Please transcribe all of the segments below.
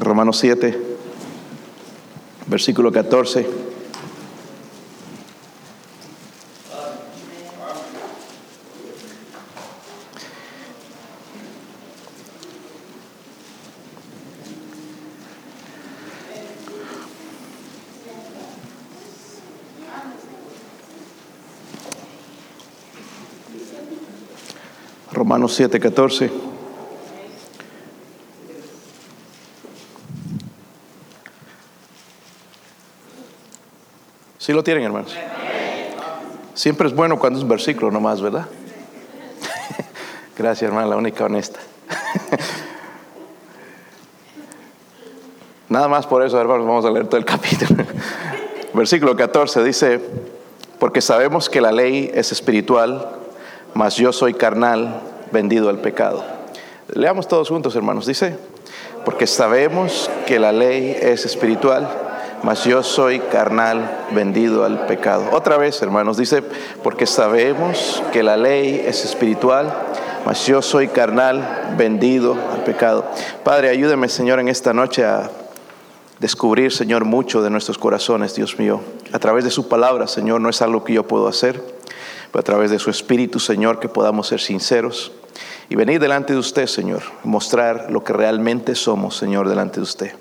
Romanos 7, versículo 14. Romanos 7, 14. ¿Sí lo tienen, hermanos? Siempre es bueno cuando es un versículo nomás, ¿verdad? Gracias, hermana, la única honesta. Nada más por eso, hermanos, vamos a leer todo el capítulo. Versículo 14 dice, porque sabemos que la ley es espiritual, mas yo soy carnal, vendido al pecado. Leamos todos juntos, hermanos. Dice, porque sabemos que la ley es espiritual, mas yo soy carnal, vendido al pecado. Otra vez, hermanos, dice, porque sabemos que la ley es espiritual, mas yo soy carnal, vendido al pecado. Padre, ayúdame, Señor, en esta noche a descubrir, Señor, mucho de nuestros corazones, Dios mío. A través de su palabra, Señor, no es algo que yo puedo hacer, pero a través de su Espíritu, Señor, que podamos ser sinceros y venir delante de usted, Señor, mostrar lo que realmente somos, Señor, delante de usted.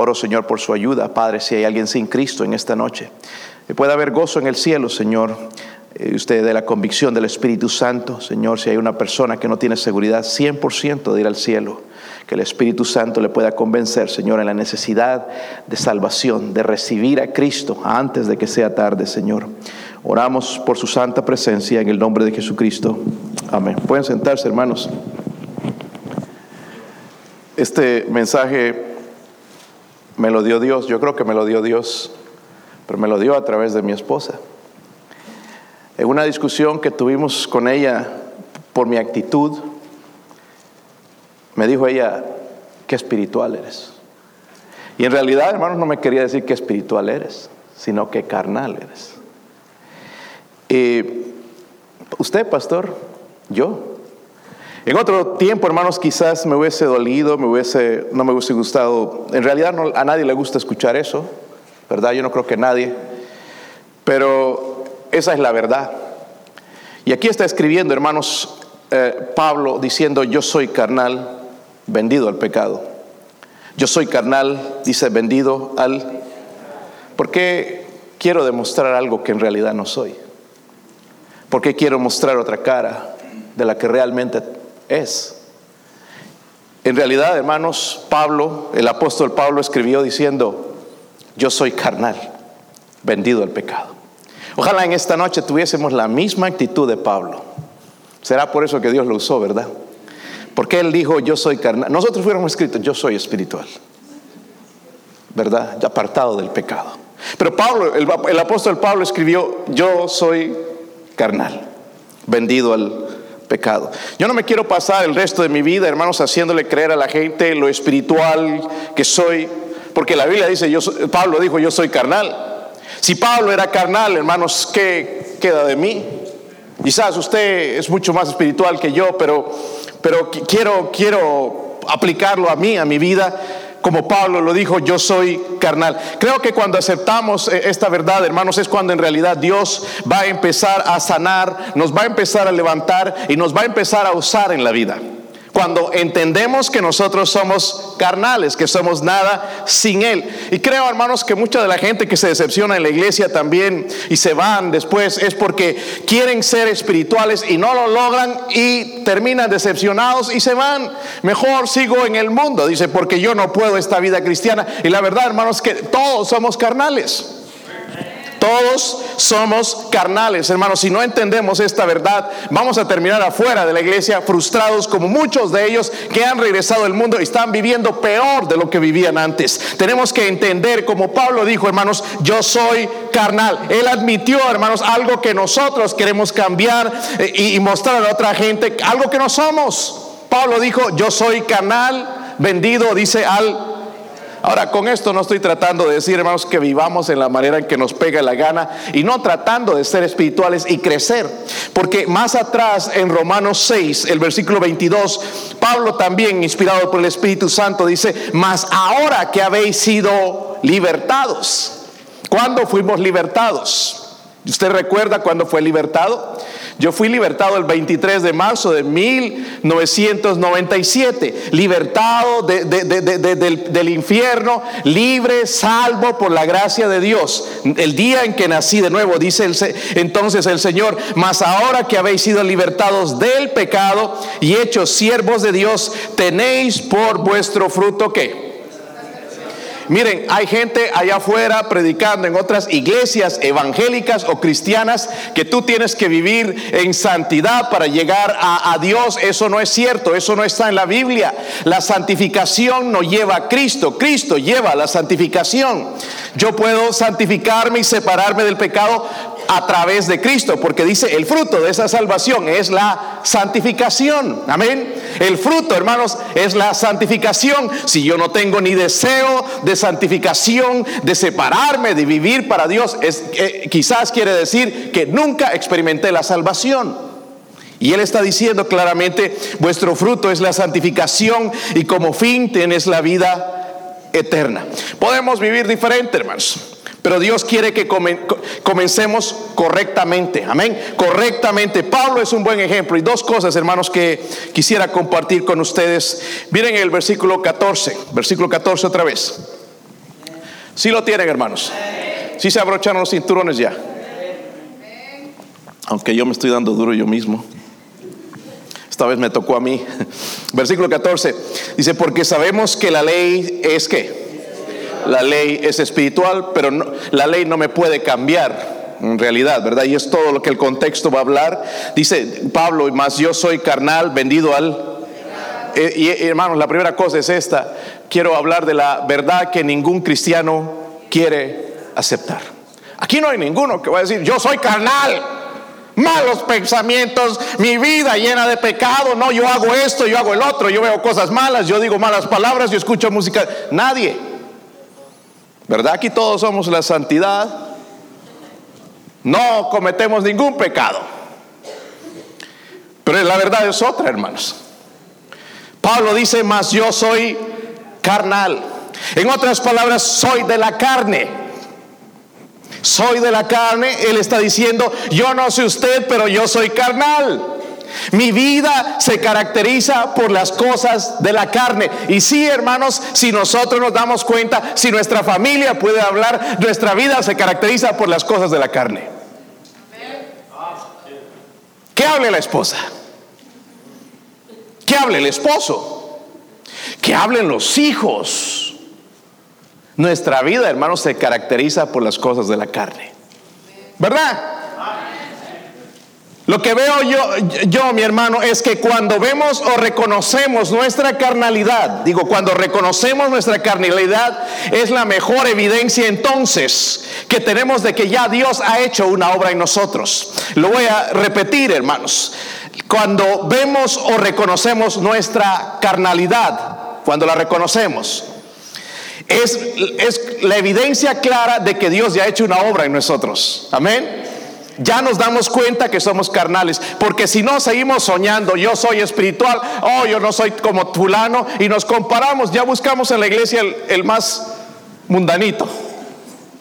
Oro, Señor, por su ayuda. Padre, si hay alguien sin Cristo en esta noche, que pueda haber gozo en el cielo, Señor. Eh, usted de la convicción del Espíritu Santo, Señor, si hay una persona que no tiene seguridad 100% de ir al cielo, que el Espíritu Santo le pueda convencer, Señor, en la necesidad de salvación, de recibir a Cristo antes de que sea tarde, Señor. Oramos por su santa presencia en el nombre de Jesucristo. Amén. Pueden sentarse, hermanos. Este mensaje me lo dio Dios, yo creo que me lo dio Dios, pero me lo dio a través de mi esposa. En una discusión que tuvimos con ella por mi actitud, me dijo ella, qué espiritual eres. Y en realidad, hermanos, no me quería decir qué espiritual eres, sino qué carnal eres. Y usted, pastor, yo, en otro tiempo, hermanos, quizás me hubiese dolido, me hubiese, no me hubiese gustado. En realidad a nadie le gusta escuchar eso, ¿verdad? Yo no creo que nadie. Pero esa es la verdad. Y aquí está escribiendo, hermanos, eh, Pablo diciendo, yo soy carnal, vendido al pecado. Yo soy carnal, dice, vendido al... Porque quiero demostrar algo que en realidad no soy. Porque quiero mostrar otra cara de la que realmente es. En realidad, hermanos, Pablo, el apóstol Pablo escribió diciendo, yo soy carnal, vendido al pecado. Ojalá en esta noche tuviésemos la misma actitud de Pablo. Será por eso que Dios lo usó, ¿verdad? Porque él dijo, yo soy carnal. Nosotros fuéramos escritos, yo soy espiritual. ¿Verdad? Apartado del pecado. Pero Pablo, el, el apóstol Pablo escribió, yo soy carnal, vendido al pecado. Yo no me quiero pasar el resto de mi vida, hermanos, haciéndole creer a la gente lo espiritual que soy, porque la Biblia dice, yo, Pablo dijo, yo soy carnal. Si Pablo era carnal, hermanos, ¿qué queda de mí? Quizás usted es mucho más espiritual que yo, pero, pero quiero, quiero aplicarlo a mí, a mi vida como Pablo lo dijo, yo soy carnal. Creo que cuando aceptamos eh, esta verdad, hermanos, es cuando en realidad Dios va a empezar a sanar, nos va a empezar a levantar y nos va a empezar a usar en la vida. Cuando entendemos que nosotros somos carnales, que somos nada sin Él. Y creo, hermanos, que mucha de la gente que se decepciona en la iglesia también y se van después es porque quieren ser espirituales y no lo logran y terminan decepcionados y se van. Mejor sigo en el mundo, dice, porque yo no puedo esta vida cristiana. Y la verdad, hermanos, que todos somos carnales. Todos somos carnales, hermanos. Si no entendemos esta verdad, vamos a terminar afuera de la iglesia frustrados como muchos de ellos que han regresado al mundo y están viviendo peor de lo que vivían antes. Tenemos que entender, como Pablo dijo, hermanos, yo soy carnal. Él admitió, hermanos, algo que nosotros queremos cambiar eh, y mostrar a otra gente, algo que no somos. Pablo dijo, yo soy carnal, vendido, dice al Ahora, con esto no estoy tratando de decir, hermanos, que vivamos en la manera en que nos pega la gana y no tratando de ser espirituales y crecer. Porque más atrás, en Romanos 6, el versículo 22, Pablo también, inspirado por el Espíritu Santo, dice, mas ahora que habéis sido libertados. ¿Cuándo fuimos libertados? ¿Usted recuerda cuándo fue libertado? Yo fui libertado el 23 de marzo de 1997, libertado del, infierno, libre, salvo por la gracia de Dios. El día en que nací de nuevo, dice entonces el Señor, mas ahora que habéis sido libertados del pecado y hechos siervos de Dios, tenéis por vuestro fruto que Miren, hay gente allá afuera predicando en otras iglesias evangélicas o cristianas que tú tienes que vivir en santidad para llegar a, Dios. Eso no es cierto, eso no está en la Biblia. La santificación no lleva a Cristo, Cristo lleva la santificación. Yo puedo santificarme y separarme del pecado a través de Cristo, porque dice el fruto de esa salvación es la santificación. Amén. El fruto, hermanos, es la santificación. Si yo no tengo ni deseo de santificación, de separarme, de vivir para Dios, es, eh, quizás quiere decir que nunca experimenté la salvación. Y él está diciendo claramente, vuestro fruto es la santificación y como fin tienes la vida eterna. Podemos vivir diferente, hermanos. Pero Dios quiere que comencemos correctamente. Amén. Correctamente. Pablo es un buen ejemplo. Y dos cosas, hermanos, que quisiera compartir con ustedes. Miren el versículo 14. Versículo 14 otra vez. Si lo tienen, hermanos. Si se abrocharon los cinturones ya. Aunque yo me estoy dando duro yo mismo. Esta vez me tocó a mí. Versículo 14. Dice, porque sabemos que la ley es que la ley es espiritual, pero la ley no me puede cambiar en realidad, ¿verdad? Y es todo lo que el contexto va a hablar. Dice Pablo, más yo soy carnal, vendido al... Eh, y, hermanos, la primera cosa es esta. Quiero hablar de la verdad que ningún cristiano quiere aceptar. Aquí no hay ninguno que va a decir, yo soy carnal malos pensamientos, mi vida llena de pecado, no, yo hago esto, yo hago el otro, yo veo cosas malas, yo digo malas palabras, yo escucho música, nadie. ¿Verdad? Aquí todos somos la santidad. No cometemos ningún pecado. Pero la verdad es otra, hermanos. Pablo dice, más yo soy carnal. En otras palabras, soy de la carne. Soy de la carne. Él está diciendo, yo no sé usted, pero yo soy carnal. Mi vida se caracteriza por las cosas de la carne. Y sí, hermanos, si nosotros nos damos cuenta, si nuestra familia puede hablar, nuestra vida se caracteriza por las cosas de la carne. ¿Qué hable la esposa? ¿Qué hable el esposo? ¿Qué hablen los hijos? Nuestra vida, hermanos, se caracteriza por las cosas de la carne. ¿Verdad? Lo que veo yo, yo, mi hermano, es que cuando vemos o reconocemos nuestra carnalidad, digo, cuando reconocemos nuestra carnalidad, es la mejor evidencia entonces que tenemos de que ya Dios ha hecho una obra en nosotros. Lo voy a repetir, hermanos. Cuando vemos o reconocemos nuestra carnalidad, cuando la reconocemos, es, es la evidencia clara de que Dios ya ha hecho una obra en nosotros. Amén ya nos damos cuenta que somos carnales. Porque si no seguimos soñando, yo soy espiritual, oh, yo no soy como fulano, y nos comparamos, ya buscamos en la iglesia el, más mundanito.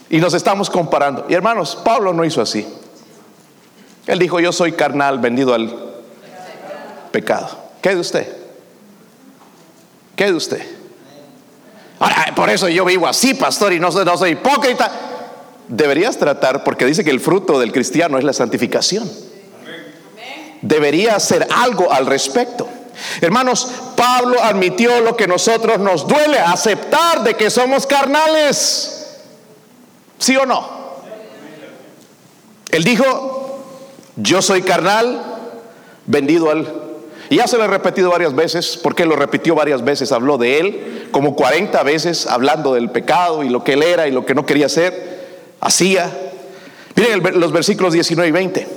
Y nos estamos comparando. Y hermanos, Pablo no hizo así. Él dijo, yo soy carnal, vendido al pecado. ¿Qué de usted? ¿Qué de usted? por eso yo vivo así, pastor, y no soy, no soy hipócrita deberías tratar, porque dice que el fruto del cristiano es la santificación. Debería hacer algo al respecto. Hermanos, Pablo admitió lo que nosotros nos duele, aceptar de que somos carnales. ¿Sí o no? Él dijo, yo soy carnal, vendido al... Y ya se lo he repetido varias veces, porque lo repitió varias veces, habló de él, como 40 veces, hablando del pecado y lo que él era y lo que no quería hacer hacía. Miren los versículos 19 y 20.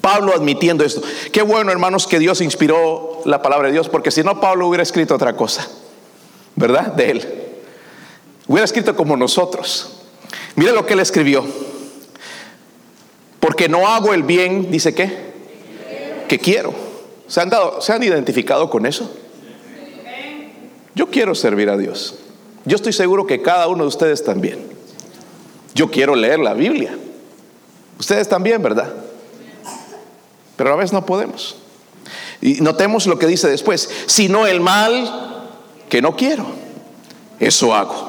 Pablo admitiendo esto. Qué bueno, hermanos, que Dios inspiró la palabra de Dios, porque si no, Pablo hubiera escrito otra cosa, ¿verdad? De él. Hubiera escrito como nosotros. Mire lo que él escribió. Porque no hago el bien, dice qué? Que quiero. ¿Se han, dado, ¿Se han identificado con eso? Yo quiero servir a Dios. Yo estoy seguro que cada uno de ustedes también. Yo quiero leer la Biblia. Ustedes también, ¿verdad? Pero a veces no podemos. Y notemos lo que dice después. Sino el mal que no quiero. Eso hago.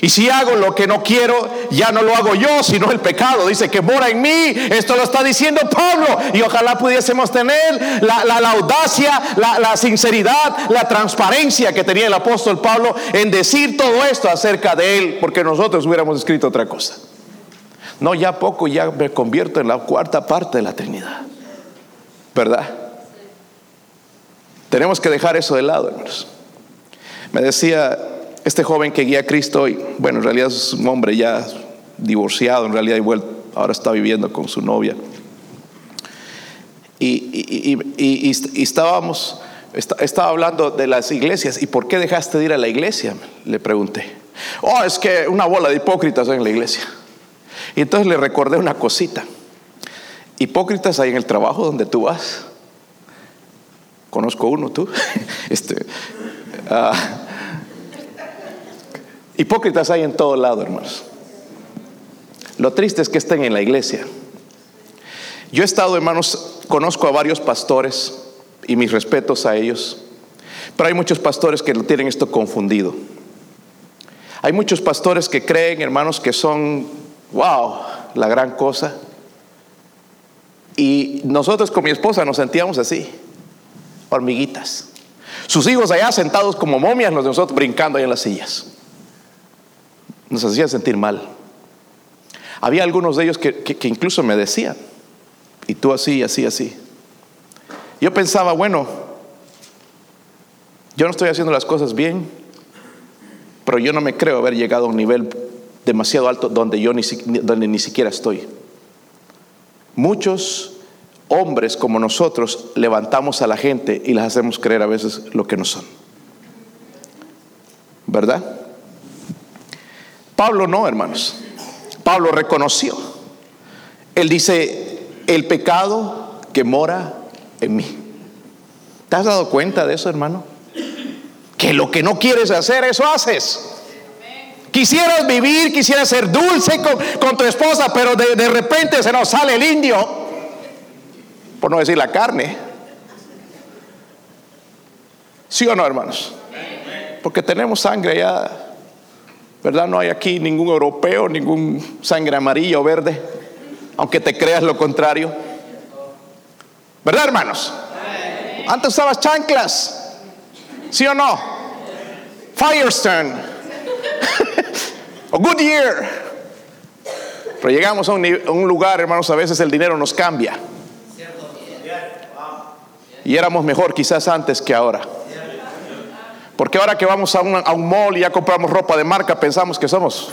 Y si hago lo que no quiero, ya no lo hago yo, sino el pecado. Dice que mora en mí. Esto lo está diciendo Pablo. Y ojalá pudiésemos tener la, audacia, la, la, sinceridad, la transparencia que tenía el apóstol Pablo en decir todo esto acerca de él, porque nosotros hubiéramos escrito otra cosa. No, ya poco, ya me convierto en la cuarta parte de la Trinidad. ¿Verdad? Tenemos que dejar eso de lado, hermanos. Me decía este joven que guía a Cristo, y bueno, en realidad es un hombre ya divorciado, en realidad ahora está viviendo con su novia. Y, estábamos, estaba hablando de las iglesias. ¿Y por qué dejaste de ir a la iglesia? Le pregunté. Oh, es que una bola de hipócritas en la iglesia. Y entonces le recordé una cosita. Hipócritas hay en el trabajo donde tú vas. Conozco uno, tú. Este, uh, Hipócritas hay en todo lado, hermanos. Lo triste es que estén en la iglesia. Yo he estado, hermanos, conozco a varios pastores y mis respetos a ellos, pero hay muchos pastores que tienen esto confundido. Hay muchos pastores que creen, hermanos, que son, wow, la gran cosa. Y nosotros con mi esposa nos sentíamos así, hormiguitas. Sus hijos allá sentados como momias, nosotros brincando ahí en las sillas nos hacía sentir mal. Había algunos de ellos que, incluso me decían, y tú así, así, así. Yo pensaba, bueno, yo no estoy haciendo las cosas bien, pero yo no me creo haber llegado a un nivel demasiado alto donde yo ni, donde ni siquiera estoy. Muchos hombres como nosotros levantamos a la gente y les hacemos creer a veces lo que no son. ¿Verdad? Pablo no, hermanos. Pablo reconoció. Él dice, el pecado que mora en mí. ¿Te has dado cuenta de eso, hermano? Que lo que no quieres hacer, eso haces. Quisieras vivir, quisieras ser dulce con, tu esposa, pero de, de repente se nos sale el indio, por no decir la carne. ¿Sí o no, hermanos? Porque tenemos sangre ya ¿Verdad? No hay aquí ningún europeo, ningún sangre amarilla o verde, aunque te creas lo contrario. ¿Verdad, hermanos? Antes usabas chanclas, ¿sí o no? Firestone o Goodyear. Pero llegamos a un lugar, hermanos, a veces el dinero nos cambia. Y éramos mejor quizás antes que ahora. Porque ahora que vamos a un, mall y ya compramos ropa de marca, pensamos que somos...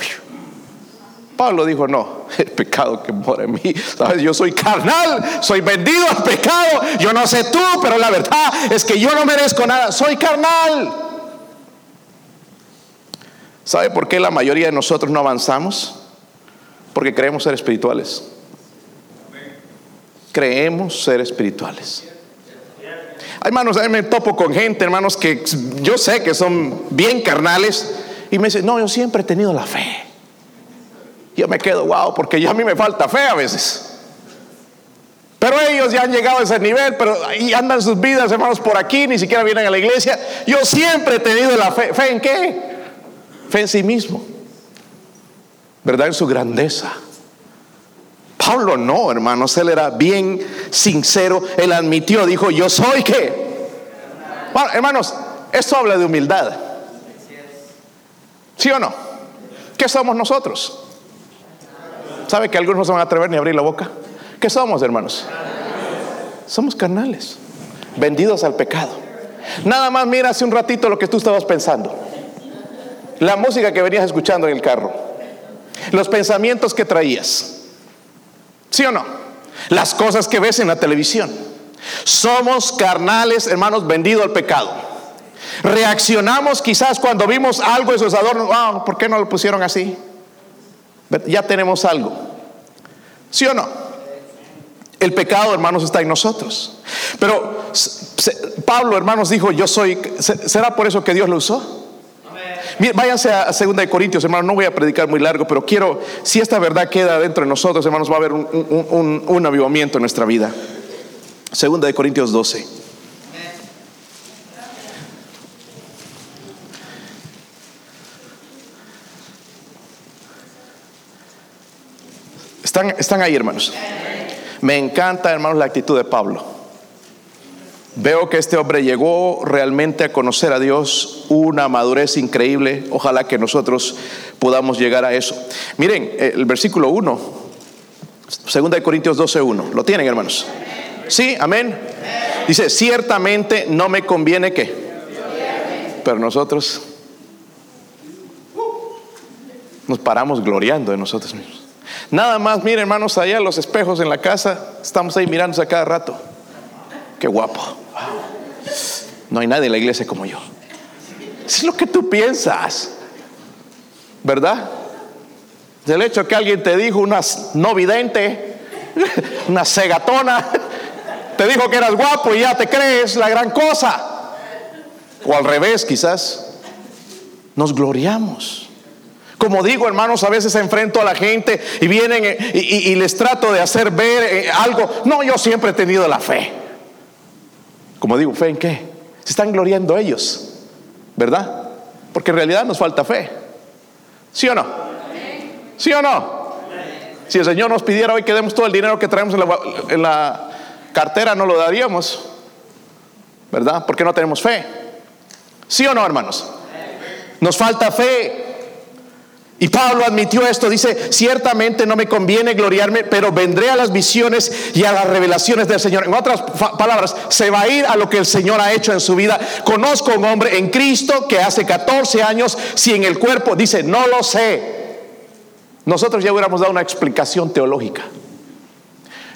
Pablo dijo, no, el pecado que mora en mí, ¿sabes? Yo soy carnal, soy vendido al pecado, yo no sé tú, pero la verdad es que yo no merezco nada, soy carnal. ¿Sabe por qué la mayoría de nosotros no avanzamos? Porque creemos ser espirituales. Creemos ser espirituales. Hermanos, a me topo con gente, hermanos, que yo sé que son bien carnales y me dicen, no, yo siempre he tenido la fe. Yo me quedo, wow, porque ya a mí me falta fe a veces. Pero ellos ya han llegado a ese nivel, pero y andan sus vidas, hermanos, por aquí, ni siquiera vienen a la iglesia. Yo siempre he tenido la fe. ¿Fe en qué? Fe en sí mismo. ¿Verdad? En su grandeza. Pablo no, hermanos, él era bien sincero, él admitió, dijo, yo soy que. Bueno, hermanos, esto habla de humildad. ¿Sí o no? ¿Qué somos nosotros? ¿Sabe que algunos no se van a atrever ni a abrir la boca? ¿Qué somos, hermanos? Somos carnales, vendidos al pecado. Nada más mira hace un ratito lo que tú estabas pensando. La música que venías escuchando en el carro. Los pensamientos que traías. ¿Sí o no? Las cosas que ves en la televisión. Somos carnales, hermanos, vendidos al pecado. Reaccionamos quizás cuando vimos algo de esos adornos, ah, ¿por qué no lo pusieron así? Ya tenemos algo. ¿Sí o no? El pecado, hermanos, está en nosotros. Pero Pablo, hermanos, dijo, yo soy, ¿será por eso que Dios lo usó? Váyanse a 2 de Corintios, hermanos, no voy a predicar muy largo, pero quiero, si esta verdad queda dentro de nosotros, hermanos, va a haber un, avivamiento en nuestra vida. Segunda de Corintios 12. Están, están ahí, hermanos. Me encanta, hermanos, la actitud de Pablo. Veo que este hombre llegó realmente a conocer a Dios, una madurez increíble. Ojalá que nosotros podamos llegar a eso. Miren, el versículo 1, segunda de Corintios 12, 1. ¿Lo tienen, hermanos? Sí, amén. Dice, ciertamente no me conviene que. Pero nosotros nos paramos gloriando de nosotros mismos. Nada más, miren hermanos, allá los espejos en la casa, estamos ahí mirándose a cada rato. Qué guapo. No hay nadie en la iglesia como yo. Es lo que tú piensas, ¿verdad? El hecho que alguien te dijo una no vidente, una cegatona, te dijo que eras guapo y ya te crees la gran cosa. O al revés, quizás. Nos gloriamos. Como digo, hermanos, a veces enfrento a la gente y vienen eh, y, les trato de hacer ver eh, algo. No, yo siempre he tenido la fe. Como digo, ¿fe en qué? Se están gloriando ellos, ¿verdad? Porque en realidad nos falta fe. ¿Sí o no? ¿Sí o no? Si el Señor nos pidiera hoy que demos todo el dinero que traemos en la cartera, no lo daríamos, ¿verdad? Porque no tenemos fe. ¿Sí o no, hermanos? Nos falta fe. Y Pablo admitió esto, dice, ciertamente no me conviene gloriarme, pero vendré a las visiones y a las revelaciones del Señor. En otras palabras, se va a ir a lo que el Señor ha hecho en su vida. Conozco a un hombre en Cristo que hace 14 años, si en el cuerpo, dice, no lo sé. Nosotros ya hubiéramos dado una explicación teológica.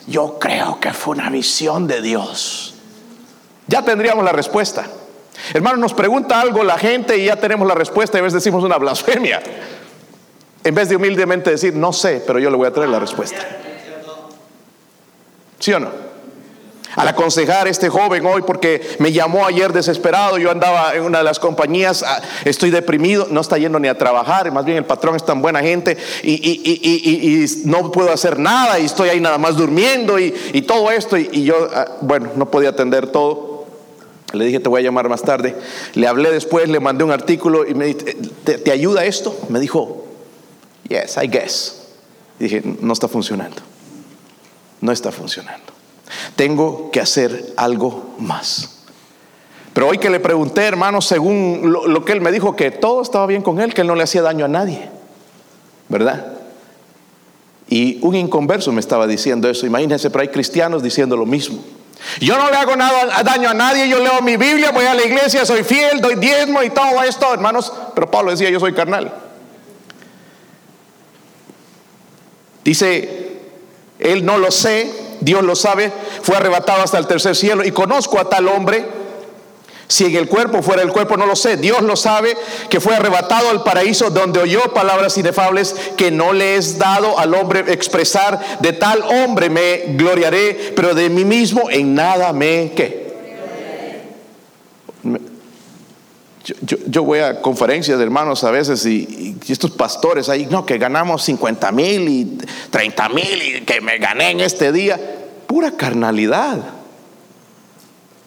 Yo creo que fue una visión de Dios. Ya tendríamos la respuesta. Hermano, nos pregunta algo la gente y ya tenemos la respuesta y a veces decimos una blasfemia. En vez de humildemente decir, no sé, pero yo le voy a traer la respuesta. ¿Sí o no? Al aconsejar a este joven hoy, porque me llamó ayer desesperado, yo andaba en una de las compañías, ah, estoy deprimido, no está yendo ni a trabajar, más bien el patrón es tan buena gente y, no puedo hacer nada y estoy ahí nada más durmiendo y, todo esto y, yo, ah, bueno, no podía atender todo. Le dije, te voy a llamar más tarde. Le hablé después, le mandé un artículo y me dije, ¿te ayuda esto? Me dijo, Yes, I guess. dije, no está funcionando. No está funcionando. Tengo que hacer algo más. Pero hoy que le pregunté, hermano, según lo, que él me dijo, que todo estaba bien con él, que él no le hacía daño a nadie. ¿Verdad? Y un inconverso me estaba diciendo eso. Imagínense, pero hay cristianos diciendo lo mismo. Yo no le hago nada daño a nadie, yo leo mi Biblia, voy a la iglesia, soy fiel, doy diezmo y todo esto, hermanos. Pero Pablo decía, yo soy carnal. Dice, él no lo sé, Dios lo sabe, fue arrebatado hasta el tercer cielo y conozco a tal hombre. Si en el cuerpo fuera el cuerpo, no lo sé. Dios lo sabe que fue arrebatado al paraíso donde oyó palabras inefables que no le es dado al hombre expresar. De tal hombre me gloriaré, pero de mí mismo en nada me que yo, voy a conferencias de hermanos a veces y, estos pastores ahí, no, que ganamos 50 mil y 30 mil y que me gané en este día. Pura carnalidad.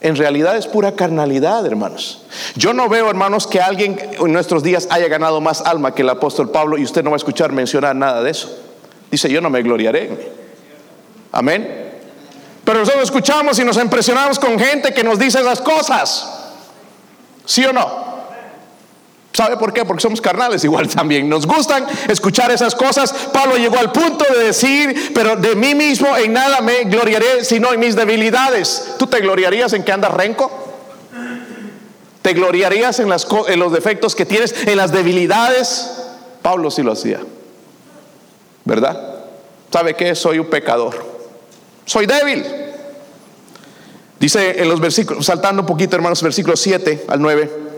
En realidad es pura carnalidad, hermanos. Yo no veo, hermanos, que alguien en nuestros días haya ganado más alma que el apóstol Pablo y usted no va a escuchar mencionar nada de eso. Dice, yo no me gloriaré. Amén. Pero nosotros escuchamos y nos impresionamos con gente que nos dice esas cosas. ¿Sí o no? ¿Sabe por qué? Porque somos carnales igual también. Nos gustan escuchar esas cosas. Pablo llegó al punto de decir, pero de mí mismo en nada me gloriaré sino en mis debilidades. ¿Tú te gloriarías en que andas renco? ¿Te gloriarías en, en los defectos que tienes, en las debilidades? Pablo sí lo hacía. ¿Verdad? ¿Sabe qué? Soy un pecador. Soy débil. Dice en los versículos, saltando un poquito hermanos, versículos 7 al 9.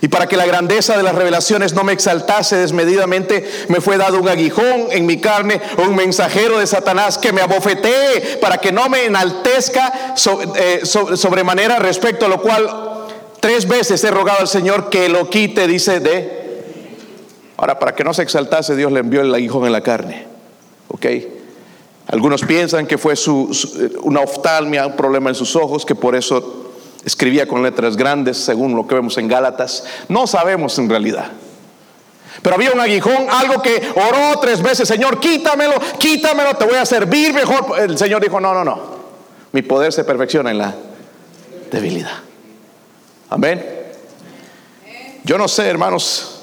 Y para que la grandeza de las revelaciones no me exaltase desmedidamente, me fue dado un aguijón en mi carne, un mensajero de Satanás que me abofetee para que no me enaltezca eh, sobremanera, respecto a lo cual tres veces he rogado al Señor que lo quite, dice de... Ahora, para que no se exaltase, Dios le envió el aguijón en la carne. ¿Ok? Algunos piensan que fue su, una oftalmia, un problema en sus ojos, que por eso escribía con letras grandes, según lo que vemos en Gálatas. No sabemos en realidad. Pero había un aguijón, algo que oró tres veces, Señor, quítamelo, quítamelo, te voy a servir mejor. El Señor dijo, no, no, no. Mi poder se perfecciona en la debilidad. Amén. Yo no sé, hermanos,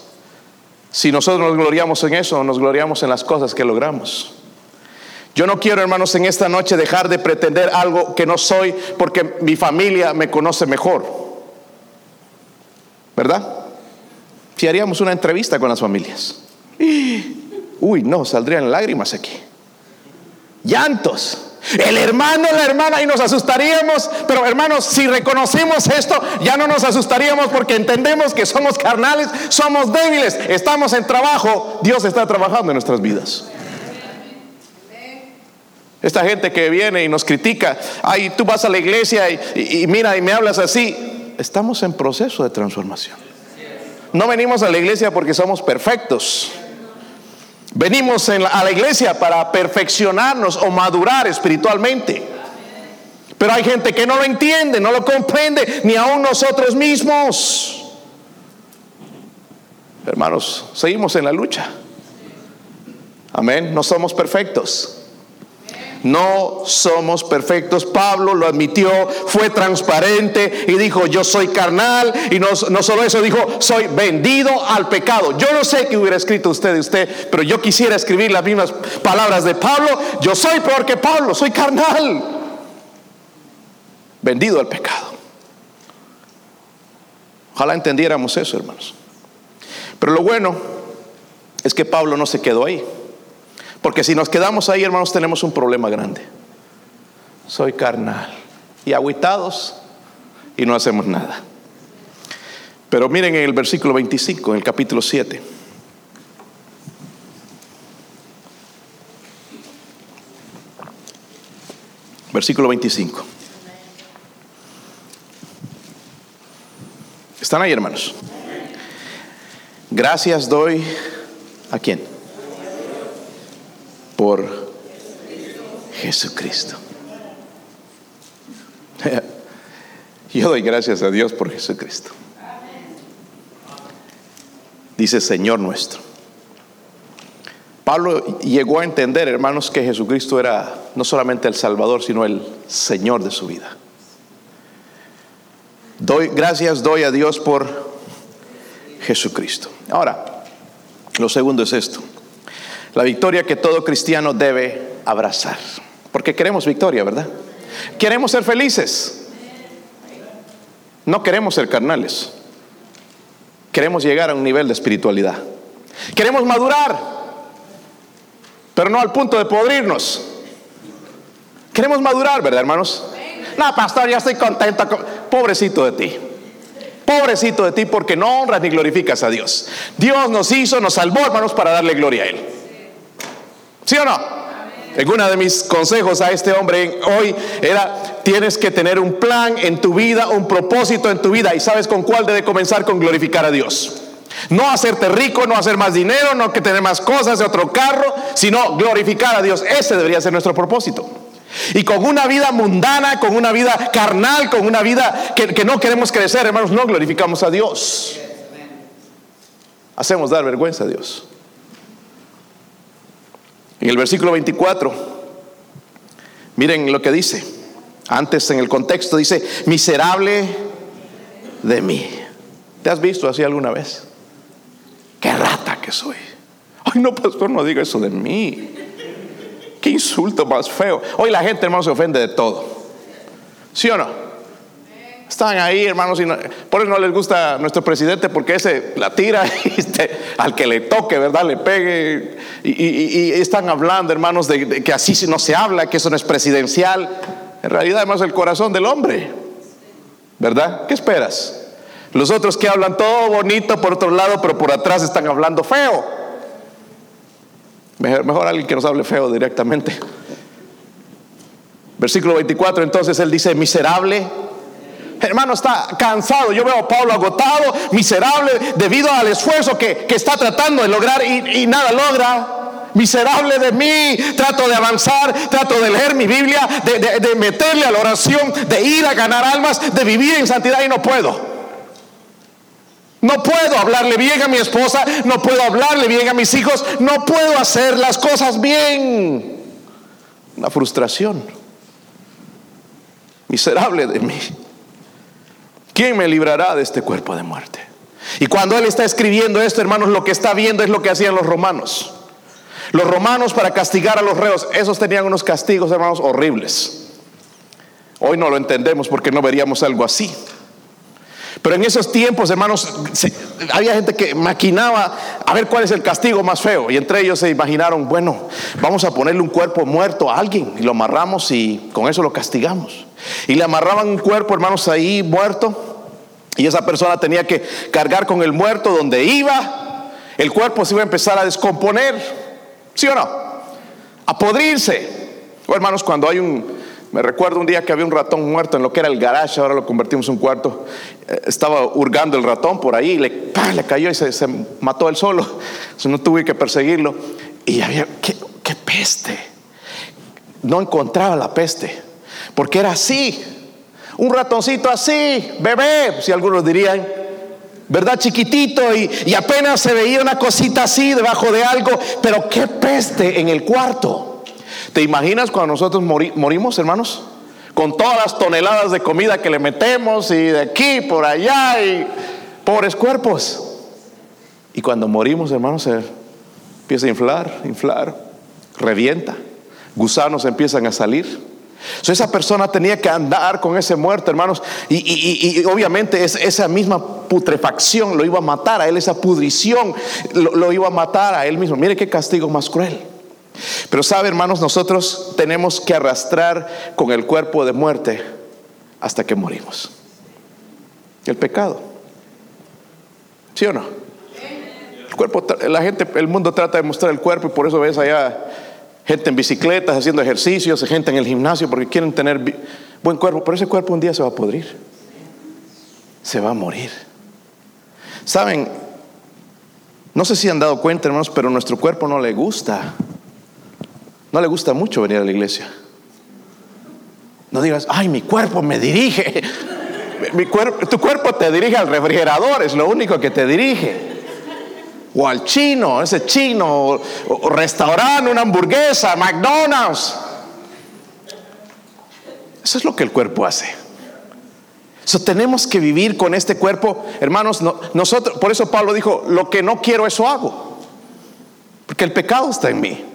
si nosotros nos gloriamos en eso o nos gloriamos en las cosas que logramos. Yo no quiero, hermanos, en esta noche dejar de pretender algo que no soy porque mi familia me conoce mejor. ¿Verdad? Si haríamos una entrevista con las familias. Uy, no, saldrían lágrimas aquí. Llantos. El hermano, la hermana, y nos asustaríamos. Pero hermanos, si reconocemos esto, ya no nos asustaríamos porque entendemos que somos carnales, somos débiles, estamos en trabajo. Dios está trabajando en nuestras vidas. Esta gente que viene y nos critica, ay, tú vas a la iglesia y, mira y me hablas así. Estamos en proceso de transformación. No venimos a la iglesia porque somos perfectos. Venimos a la iglesia para perfeccionarnos o madurar espiritualmente. Pero hay gente que no lo entiende, no lo comprende, ni aún nosotros mismos. Hermanos, seguimos en la lucha. Amén, no somos perfectos. No somos perfectos. Pablo lo admitió, fue transparente y dijo, yo soy carnal. Y no, solo eso, dijo, soy vendido al pecado. Yo no sé qué hubiera escrito usted de usted, pero yo quisiera escribir las mismas palabras de Pablo. Yo soy peor que Pablo, soy carnal. Vendido al pecado. Ojalá entendiéramos eso, hermanos. Pero lo bueno es que Pablo no se quedó ahí. Porque si nos quedamos ahí, hermanos, tenemos un problema grande. Soy carnal. Y aguitados y no hacemos nada. Pero miren en el versículo 25, en el capítulo 7. Versículo 25. ¿Están ahí, hermanos? Gracias doy a quién? Por Jesucristo. Yo doy gracias a Dios por Jesucristo. Dice Señor nuestro. Pablo llegó a entender, hermanos, que Jesucristo era no solamente el Salvador, sino el Señor de su vida. Doy, gracias doy a Dios por Jesucristo. Ahora, lo segundo es esto. La victoria que todo cristiano debe abrazar. Porque queremos victoria, ¿verdad? Queremos ser felices. No queremos ser carnales. Queremos llegar a un nivel de espiritualidad. Queremos madurar, pero no al punto de podrirnos. Queremos madurar, ¿verdad, hermanos? No, pastor, ya estoy contento. Pobrecito de ti. Pobrecito de ti porque no honras ni glorificas a Dios. Dios nos hizo, nos salvó, hermanos, para darle gloria a Él. ¿Sí o no? Uno de mis consejos a este hombre hoy era, tienes que tener un plan en tu vida, un propósito en tu vida. ¿Y sabes con cuál debe comenzar? Con glorificar a Dios. No hacerte rico, no hacer más dinero, no que tener más cosas otro carro, sino glorificar a Dios. Ese debería ser nuestro propósito. Y con una vida mundana, con una vida carnal, con una vida que, que no queremos crecer, hermanos, no glorificamos a Dios. Hacemos dar vergüenza a Dios. En el versículo 24, miren lo que dice. Antes en el contexto dice, miserable de mí. ¿Te has visto así alguna vez? Qué rata que soy. Ay, no, pastor, no diga eso de mí. Qué insulto más feo. Hoy la gente, hermano, se ofende de todo. ¿Sí o no? Están ahí, hermanos, por eso no les gusta nuestro presidente porque ese la tira este, al que le toque, ¿verdad? Le pegue. Y, están hablando, hermanos, de, que así no se habla, que eso no es presidencial. En realidad, hermanos, el corazón del hombre, ¿verdad? ¿Qué esperas? Los otros que hablan todo bonito por otro lado, pero por atrás están hablando feo. Mejor, mejor alguien que nos hable feo directamente. Versículo 24, entonces él dice, miserable. Hermano, está cansado. Yo veo a Pablo agotado, miserable, debido al esfuerzo que, está tratando de lograr y, nada logra miserable de mí. Trato de avanzar, trato de leer mi Biblia, de, de, meterle a la oración, de ir a ganar almas, de vivir en santidad y no puedo. No puedo hablarle bien a mi esposa, no puedo hablarle bien a mis hijos, no puedo hacer las cosas bien. Una frustración. Miserable de mí. ¿Quién me librará de este cuerpo de muerte? Y cuando él está escribiendo esto, hermanos, lo que está viendo es lo que hacían los romanos. Los romanos para castigar a los reos, esos tenían unos castigos, hermanos, horribles. Hoy no lo entendemos porque no veríamos algo así. Pero en esos tiempos, hermanos, había gente que maquinaba a ver cuál es el castigo más feo. Y entre ellos se imaginaron, bueno, vamos a ponerle un cuerpo muerto a alguien y lo amarramos y con eso lo castigamos. Y le amarraban un cuerpo, hermanos, ahí muerto. Y esa persona tenía que cargar con el muerto donde iba. El cuerpo se iba a empezar a descomponer. ¿Sí o no? A podrirse. O hermanos, cuando hay un, me recuerdo un día que había un ratón muerto en lo que era el garage, ahora lo convertimos en un cuarto. Eh, estaba hurgando el ratón por ahí, le, cayó y se, mató él solo. Entonces no tuve que perseguirlo. Y había, ¿qué, qué peste. No encontraba la peste, porque era así. Un ratoncito así, bebé, si algunos dirían, ¿verdad? Chiquitito y, y, apenas se veía una cosita así debajo de algo, pero qué peste en el cuarto. ¿Te imaginas cuando nosotros morimos, hermanos? Con todas las toneladas de comida que le metemos y de aquí, por allá, y pobres cuerpos. Y cuando morimos, hermanos, se empieza a inflar, inflar, revienta. Gusanos empiezan a salir. Esa persona tenía que andar con ese muerto, hermanos, y, obviamente esa misma putrefacción lo iba a matar a él, esa pudrición lo, lo iba a matar a él mismo. Mire qué castigo más cruel. Pero sabe, hermanos, nosotros tenemos que arrastrar con el cuerpo de muerte hasta que morimos. El pecado. ¿Sí o no? El cuerpo, la gente, el mundo trata de mostrar el cuerpo y por eso ves allá gente en bicicletas haciendo ejercicios, gente en el gimnasio porque quieren tener buen cuerpo, pero ese cuerpo un día se va a podrir. Se va a morir. Saben, no sé si han dado cuenta, hermanos, pero nuestro cuerpo no le gusta no le gusta mucho venir a la iglesia. No digas, ay, mi cuerpo me dirige. Mi tu cuerpo te dirige al refrigerador, es lo único que te dirige. O al chino, ese chino, o, restaurante, una hamburguesa, McDonald's. Eso es lo que el cuerpo hace. Eso tenemos que vivir con este cuerpo, hermanos. nosotros, por eso Pablo dijo: Lo que no quiero, eso hago. Porque el pecado está en mí.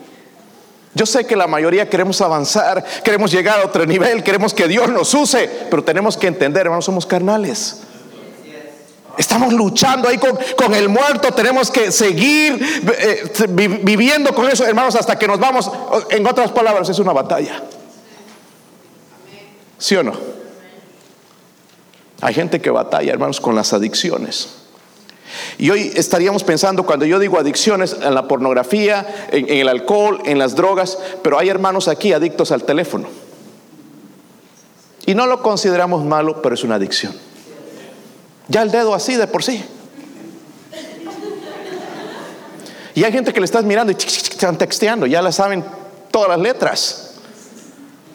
Yo sé que la mayoría queremos avanzar, queremos llegar a otro nivel, queremos que Dios nos use, pero tenemos que entender, hermanos, somos carnales. Estamos luchando ahí con, el muerto, tenemos que seguir eh, viviendo con eso, hermanos, hasta que nos vamos. En otras palabras, es una batalla. ¿Sí o no? Hay gente que batalla, hermanos, con las adicciones. Y hoy estaríamos pensando, cuando yo digo adicciones, en la pornografía, en, el alcohol, en las drogas, pero hay hermanos aquí adictos al teléfono. Y no lo consideramos malo, pero es una adicción. Ya el dedo así de por sí. Y hay gente que le estás mirando y están texteando, ya la saben todas las letras.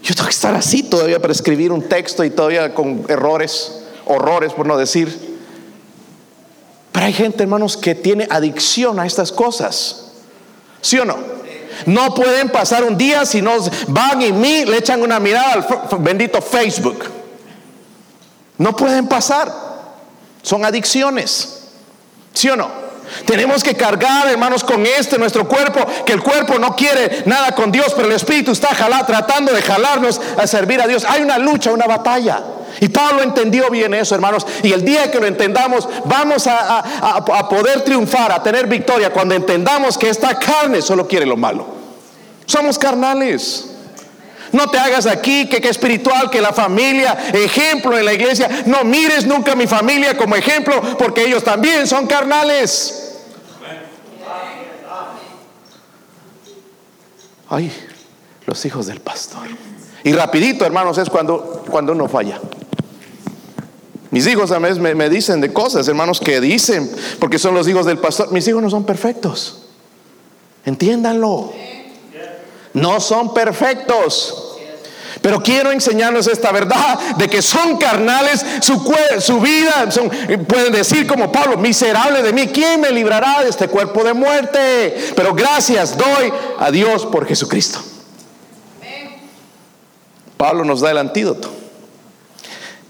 Yo tengo que estar así todavía para escribir un texto y todavía con errores, horrores por no decir. Pero hay gente, hermanos, que tiene adicción a estas cosas. ¿Sí o no? No pueden pasar un día si no van y mí le echan una mirada al bendito Facebook. No pueden pasar. Son adicciones. ¿Sí o no? Tenemos que cargar, hermanos, con este nuestro cuerpo, que el cuerpo no quiere nada con Dios, pero el Espíritu está tratando de jalarnos a servir a Dios. Hay una lucha, una batalla. Y Pablo entendió bien eso, hermanos. Y el día que lo entendamos, vamos a, poder triunfar, a tener victoria, cuando entendamos que esta carne solo quiere lo malo. Somos carnales. No te hagas aquí que, que espiritual, que la familia, ejemplo en la iglesia. No mires nunca a mi familia como ejemplo, porque ellos también son carnales. Ay, los hijos del pastor. Y rapidito, hermanos, es cuando, cuando uno falla. Mis hijos a veces me, me, dicen de cosas, hermanos, que dicen, porque son los hijos del pastor. Mis hijos no son perfectos. Entiéndanlo. No son perfectos. Pero quiero enseñarles esta verdad de que son carnales, su, vida, pueden decir como Pablo, miserable de mí, ¿quién me librará de este cuerpo de muerte? Pero gracias doy a Dios por Jesucristo. Pablo nos da el antídoto.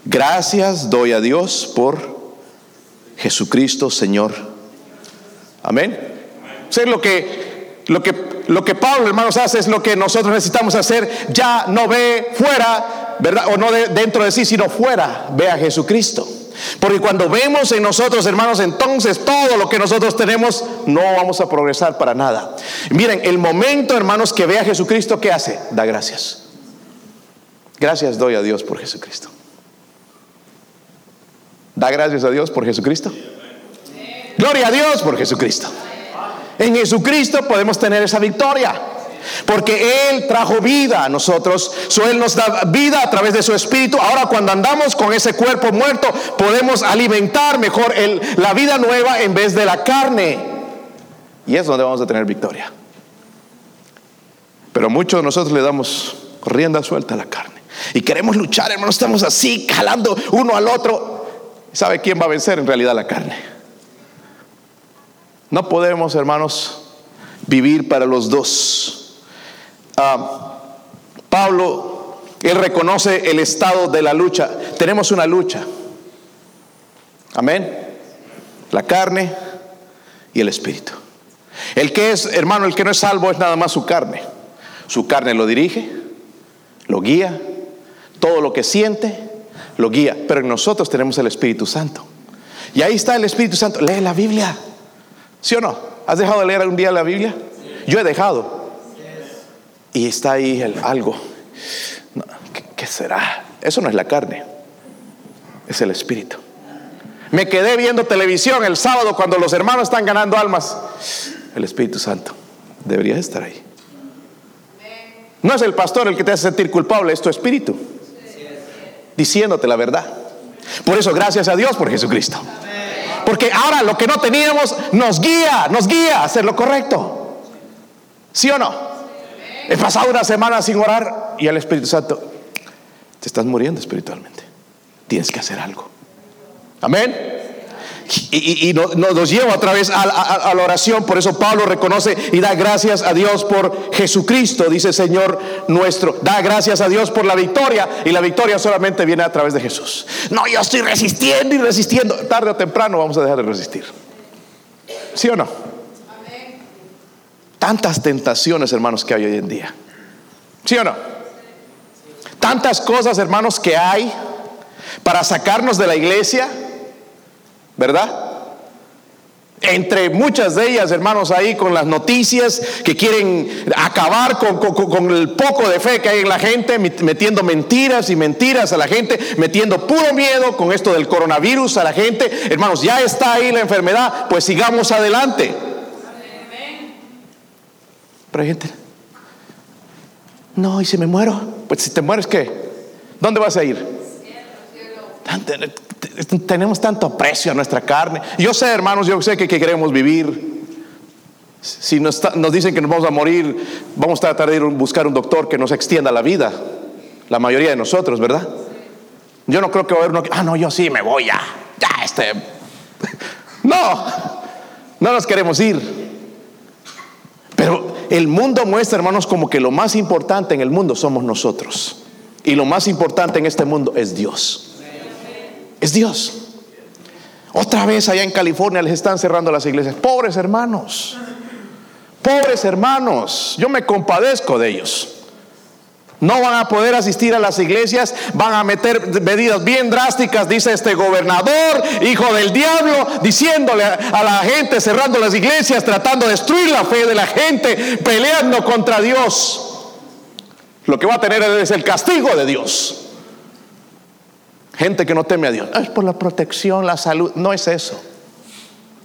Gracias doy a Dios por Jesucristo, Señor. Amén. Sé lo que, lo que, lo que Pablo, hermanos, hace es lo que nosotros necesitamos hacer. Ya no ve fuera, ¿verdad? O no de, dentro de sí, sino fuera. Ve a Jesucristo. Porque cuando vemos en nosotros, hermanos, entonces todo lo que nosotros tenemos no vamos a progresar para nada. Miren, el momento, hermanos, que ve a Jesucristo, ¿qué hace? Da gracias. Gracias doy a Dios por Jesucristo. Da gracias a Dios por Jesucristo. Gloria a Dios por Jesucristo. En Jesucristo podemos tener esa victoria. Porque Él trajo vida a nosotros. Él nos da vida a través de su espíritu. Ahora cuando andamos con ese cuerpo muerto, podemos alimentar mejor el, la vida nueva en vez de la carne. Y es donde vamos a tener victoria. Pero muchos de nosotros le damos rienda suelta a la carne. Y queremos luchar, hermanos, estamos así, jalando uno al otro. ¿Sabe quién va a vencer en realidad la carne? No podemos, hermanos, vivir para los dos. Ah, Pablo, él reconoce el estado de la lucha. Tenemos una lucha. Amén. La carne y el espíritu. El que es, hermano, el que no es salvo es nada más su carne. Su carne lo dirige, lo guía, todo lo que siente, lo guía. Pero nosotros tenemos el Espíritu Santo. Y ahí está el Espíritu Santo. Lee la Biblia. ¿Sí o no? ¿Has dejado de leer algún día la Biblia? Yo he dejado. Y está ahí algo. ¿qué, ¿Qué será? Eso no es la carne. Es el Espíritu. Me quedé viendo televisión el sábado cuando los hermanos están ganando almas. El Espíritu Santo. Debería estar ahí. No es el pastor el que te hace sentir culpable, es tu espíritu diciéndote la verdad. Por eso, gracias a Dios por Jesucristo. Porque ahora lo que no teníamos nos guía, nos guía a hacer lo correcto. ¿Sí o no? He pasado una semana sin orar y el Espíritu Santo, te estás muriendo espiritualmente. Tienes que hacer algo. Amén. Y, nos, lleva otra vez a, a, la oración. Por eso Pablo reconoce y da gracias a Dios por Jesucristo, dice Señor nuestro. Da gracias a Dios por la victoria. Y la victoria solamente viene a través de Jesús. No, yo estoy resistiendo y resistiendo. Tarde o temprano vamos a dejar de resistir. ¿Sí o no? Tantas tentaciones, hermanos, que hay hoy en día. ¿Sí o no? Tantas cosas, hermanos, que hay para sacarnos de la iglesia ¿verdad? Entre muchas de ellas, hermanos, ahí con las noticias que quieren acabar con, con, el poco de fe que hay en la gente, metiendo mentiras y mentiras a la gente, metiendo puro miedo con esto del coronavirus a la gente. Hermanos, ya está ahí la enfermedad, pues sigamos adelante. No, y si me muero, pues si te mueres, ¿qué? ¿Dónde vas a ir? Tenemos tanto aprecio a nuestra carne. Yo sé, hermanos, yo sé que, queremos vivir. Si nos, dicen que nos vamos a morir, vamos a tratar de ir a buscar un doctor que nos extienda la vida. La mayoría de nosotros, ¿verdad? Yo no creo que va a haber uno que, ah, no, yo sí me voy ya. Ya, este. No, no nos queremos ir. Pero el mundo muestra, hermanos, como que lo más importante en el mundo somos nosotros. Y lo más importante en este mundo es Dios es Dios. Otra vez allá en California les están cerrando las iglesias. Pobres hermanos, pobres hermanos, yo me compadezco de ellos. No van a poder asistir a las iglesias, van a meter medidas bien drásticas, dice este gobernador, hijo del diablo, diciéndole a la gente, cerrando las iglesias, tratando de destruir la fe de la gente, peleando contra Dios. Lo que va a tener es el castigo de Dios. Gente que no teme a Dios. Es por la protección, la salud. No es eso.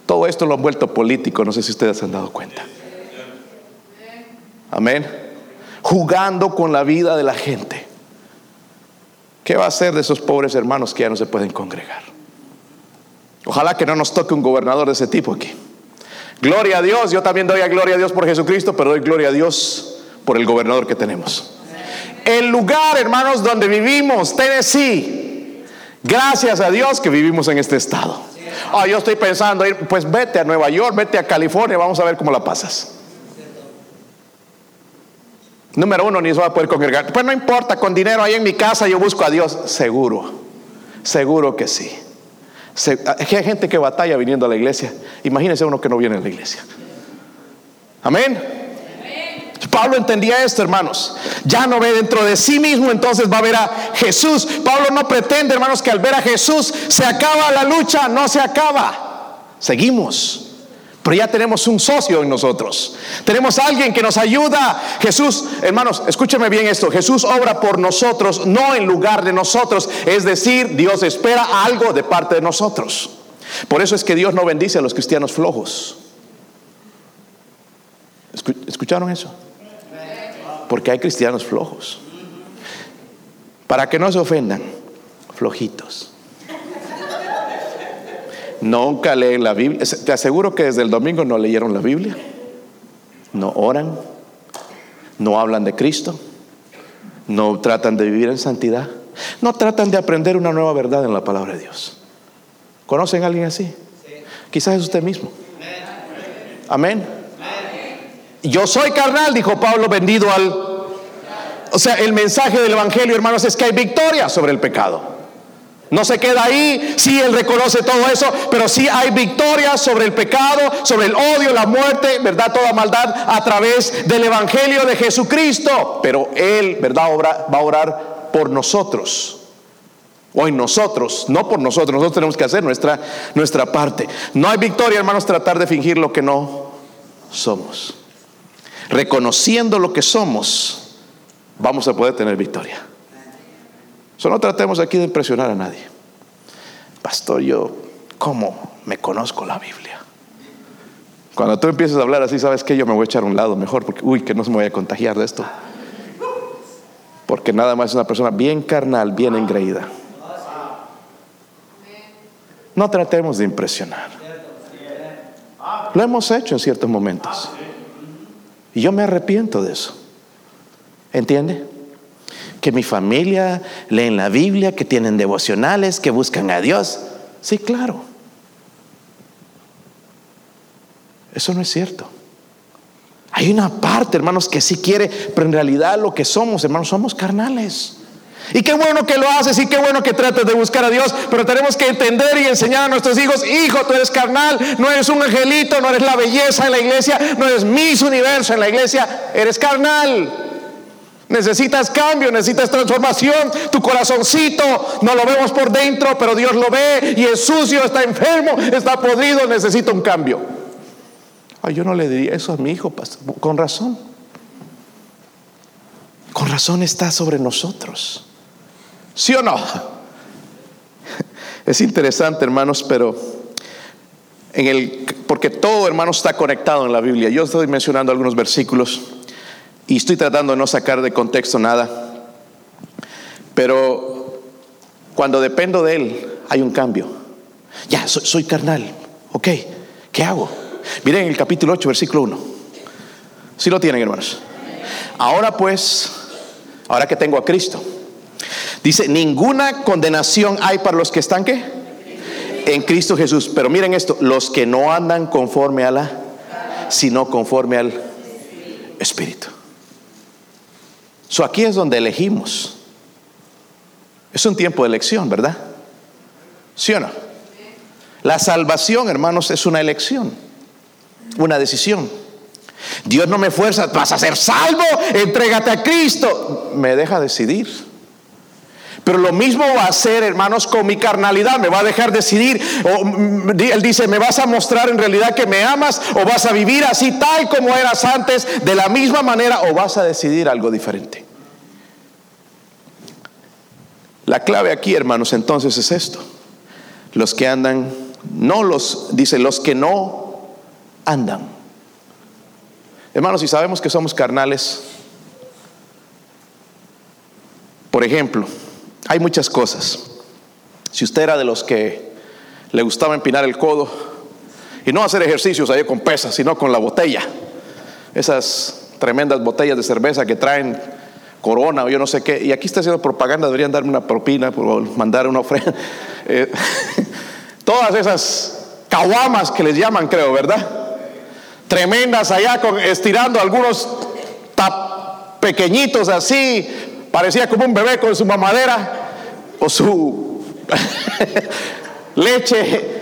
Todo esto lo han vuelto político. No sé si ustedes se han dado cuenta. Amén. Jugando con la vida de la gente. ¿Qué va a hacer de esos pobres hermanos que ya no se pueden congregar? Ojalá que no nos toque un gobernador de ese tipo aquí. Gloria a Dios, yo también doy a gloria a Dios por Jesucristo, pero doy gloria a Dios por el gobernador que tenemos. El lugar, hermanos, donde vivimos, Tennessee, gracias a Dios que vivimos en este estado. Ah, yo estoy pensando ir, pues vete a Nueva York, vete a California, vamos a ver cómo la pasas. Número uno, ni se va a poder congregar. Pues no importa, con dinero ahí en mi casa yo busco a Dios. Seguro, seguro que sí. Hay gente que batalla viniendo a la iglesia. Imagínense uno que no viene a la iglesia. Amén. Pablo entendía esto, hermanos. Ya no ve dentro de sí mismo, entonces va a ver a Jesús. Pablo no pretende, hermanos, que al ver a Jesús se acaba la lucha, no se acaba. Seguimos. Pero ya tenemos un socio en nosotros. Tenemos alguien que nos ayuda. Jesús, hermanos, escúcheme bien esto. Jesús obra por nosotros, no en lugar de nosotros. Es decir, Dios espera algo de parte de nosotros. Por eso es que Dios no bendice a los cristianos flojos. ¿Escucharon eso? Porque hay cristianos flojos. Para que no se ofendan, flojitos. Nunca leen la Biblia. Te aseguro que desde el domingo no leyeron la Biblia. No oran. No hablan de Cristo. No tratan de vivir en santidad. No tratan de aprender una nueva verdad en la palabra de Dios. ¿Conocen a alguien así? Quizás es usted mismo. Amén. Yo soy carnal, dijo Pablo, vendido al... O sea, el mensaje del Evangelio, hermanos, es que hay victoria sobre el pecado. No se queda ahí, sí, Él reconoce todo eso, pero sí hay victoria sobre el pecado, sobre el odio, la muerte, ¿verdad? Toda maldad a través del Evangelio de Jesucristo. Pero Él, ¿verdad? va a orar por nosotros. O en nosotros, no por nosotros, nosotros tenemos que hacer nuestra, nuestra parte. No hay victoria, hermanos, tratar de fingir lo que no somos. Reconociendo lo que somos, vamos a poder tener victoria. So, no tratemos aquí de impresionar a nadie. Pastor, yo, ¿cómo me conozco la Biblia? Cuando tú empiezas a hablar así, sabes que yo me voy a echar a un lado mejor, porque, uy, que no se me voy a contagiar de esto. Porque nada más es una persona bien carnal, bien engreída. No tratemos de impresionar. Lo hemos hecho en ciertos momentos. Y yo me arrepiento de eso. ¿Entiende? que mi familia leen la Biblia, que tienen devocionales, que buscan a Dios. Sí, claro. Eso no es cierto. Hay una parte, hermanos, que sí quiere, pero en realidad lo que somos, hermanos, somos carnales. Y qué bueno que lo haces y qué bueno que trates de buscar a Dios, pero tenemos que entender y enseñar a nuestros hijos, hijo, tú eres carnal, no eres un angelito, no eres la belleza en la iglesia, no eres mis universo en la iglesia, eres carnal. Necesitas cambio, necesitas transformación. Tu corazoncito no lo vemos por dentro, pero Dios lo ve y es sucio, está enfermo, está podrido, necesita un cambio. Ay, yo no le diría eso a mi hijo, con razón. Con razón está sobre nosotros. ¿Sí o no? Es interesante, hermanos, pero en el porque todo, hermanos, está conectado en la Biblia. Yo estoy mencionando algunos versículos y estoy tratando de no sacar de contexto nada. Pero cuando dependo de Él, hay un cambio. Ya, soy, carnal. Ok, ¿qué hago? Miren el capítulo 8, versículo 1. Si lo tienen, hermanos. Ahora pues, ahora que tengo a Cristo, dice, ninguna condenación hay para los que están qué? En Cristo Jesús. Pero miren esto, los que no andan conforme a la, sino conforme al Espíritu. So aquí es donde elegimos. Es un tiempo de elección, ¿verdad? ¿Sí o no? La salvación, hermanos, es una elección, una decisión. Dios no me fuerza, vas a ser salvo, entrégate a Cristo. Me deja decidir. Pero lo mismo va a hacer, hermanos, con mi carnalidad. Me va a dejar decidir. O, mm, él dice, ¿me vas a mostrar en realidad que me amas? ¿O vas a vivir así tal como eras antes, de la misma manera? ¿O vas a decidir algo diferente? La clave aquí, hermanos, entonces es esto. Los que andan, no los, dice, los que no andan. Hermanos, si sabemos que somos carnales, por ejemplo, hay muchas cosas. Si usted era de los que le gustaba empinar el codo y no hacer ejercicios ahí con pesas, sino con la botella, esas tremendas botellas de cerveza que traen corona o yo no sé qué, y aquí está haciendo propaganda, deberían darme una propina por mandar una ofrenda. Eh, todas esas caguamas que les llaman, creo, ¿verdad? Tremendas allá con, estirando algunos pequeñitos así, parecía como un bebé con su mamadera o su leche.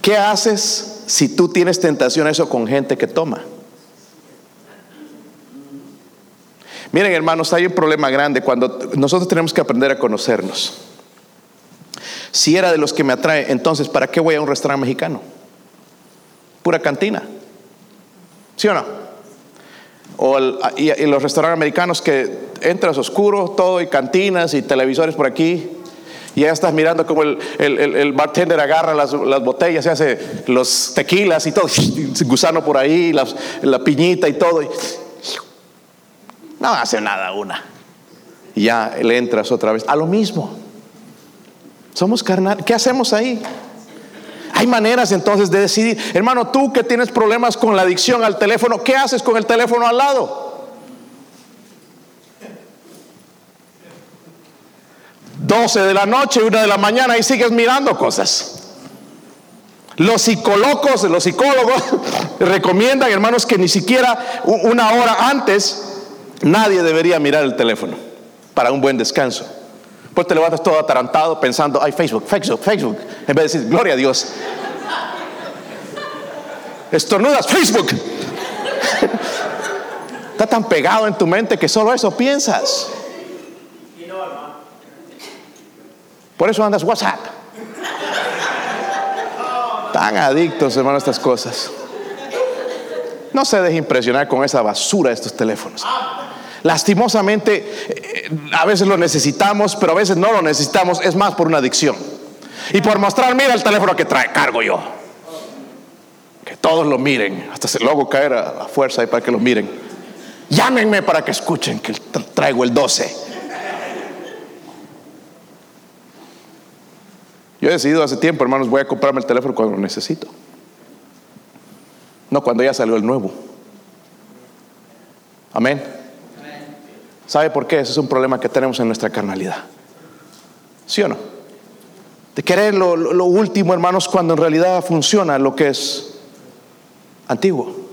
¿Qué haces si tú tienes tentación a eso con gente que toma? Miren hermanos, hay un problema grande cuando nosotros tenemos que aprender a conocernos. Si era de los que me atrae, entonces ¿para qué voy a un restaurante mexicano? Pura cantina. ¿Sí o no? O y, los restaurantes americanos que entras oscuro, todo y cantinas y televisores por aquí. Y ya estás mirando como el, bartender agarra las, botellas, se hace los tequilas y todo, gusano por ahí, la piñita y todo. No hace nada una. Y ya le entras otra vez a lo mismo. Somos carnal. ¿Qué hacemos ahí? Hay maneras entonces de decidir. Hermano, tú que tienes problemas con la adicción al teléfono, ¿qué haces con el teléfono al lado? 12 de la noche, una de la mañana y sigues mirando cosas. Los psicólogos, los psicólogos recomiendan, hermanos, que ni siquiera una hora antes Nadie debería mirar el teléfono para un buen descanso. Pues te levantas todo atarantado pensando, ay, Facebook, Facebook, Facebook. En vez de decir, gloria a Dios. Estornudas, Facebook. Está tan pegado en tu mente que solo eso piensas. Por eso andas WhatsApp. Tan adictos, hermano, a estas cosas. No se deje impresionar con esa basura de estos teléfonos. Lastimosamente, eh, a veces lo necesitamos, pero a veces no lo necesitamos. Es más por una adicción. Y por mostrar, mira el teléfono que trae, cargo yo. Que todos lo miren. Hasta se luego caer a la fuerza y para que lo miren. Llámenme para que escuchen que traigo el 12. Yo he decidido hace tiempo, hermanos, voy a comprarme el teléfono cuando lo necesito. No cuando ya salió el nuevo. Amén. ¿Sabe por qué? Ese es un problema que tenemos en nuestra carnalidad. ¿Sí o no? De querer lo, último, hermanos, cuando en realidad funciona lo que es antiguo.